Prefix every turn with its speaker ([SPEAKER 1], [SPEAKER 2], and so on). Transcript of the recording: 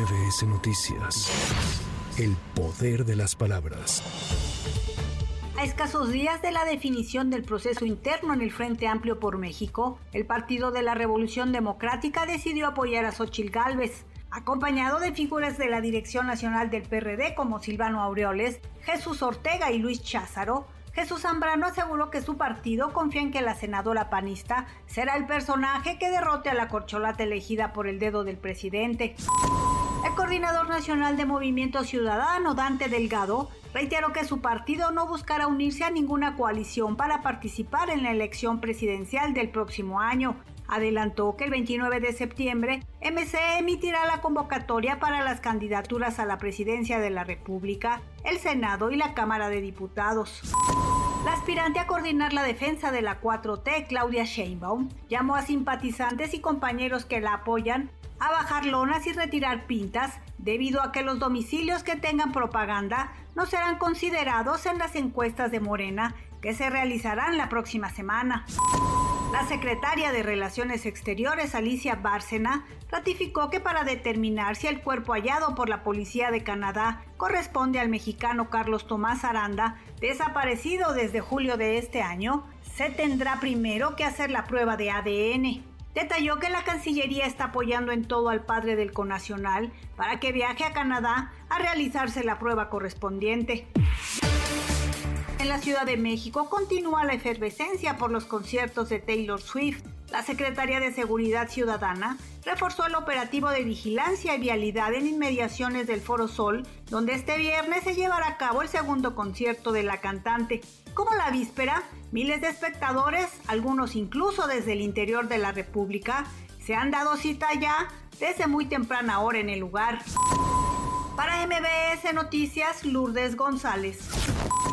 [SPEAKER 1] MBS Noticias. El poder de las palabras.
[SPEAKER 2] A escasos días de la definición del proceso interno en el Frente Amplio por México, el Partido de la Revolución Democrática decidió apoyar a Xochil Gálvez, acompañado de figuras de la Dirección Nacional del PRD como Silvano Aureoles, Jesús Ortega y Luis Cházaro. Jesús Zambrano aseguró que su partido confía en que la senadora panista será el personaje que derrote a la corcholata elegida por el dedo del presidente. El coordinador nacional de Movimiento Ciudadano, Dante Delgado, reiteró que su partido no buscará unirse a ninguna coalición para participar en la elección presidencial del próximo año. Adelantó que el 29 de septiembre MC emitirá la convocatoria para las candidaturas a la presidencia de la República, el Senado y la Cámara de Diputados. La aspirante a coordinar la defensa de la 4T, Claudia Sheinbaum, llamó a simpatizantes y compañeros que la apoyan a bajar lonas y retirar pintas debido a que los domicilios que tengan propaganda no serán considerados en las encuestas de Morena que se realizarán la próxima semana. La secretaria de Relaciones Exteriores, Alicia Bárcena, ratificó que para determinar si el cuerpo hallado por la Policía de Canadá corresponde al mexicano Carlos Tomás Aranda, desaparecido desde julio de este año, se tendrá primero que hacer la prueba de ADN. Detalló que la Cancillería está apoyando en todo al padre del conacional para que viaje a Canadá a realizarse la prueba correspondiente. En la Ciudad de México continúa la efervescencia por los conciertos de Taylor Swift. La Secretaría de Seguridad Ciudadana reforzó el operativo de vigilancia y vialidad en inmediaciones del Foro Sol, donde este viernes se llevará a cabo el segundo concierto de la cantante. Como la víspera, miles de espectadores, algunos incluso desde el interior de la República, se han dado cita ya desde muy temprana hora en el lugar. Para MBS Noticias, Lourdes González.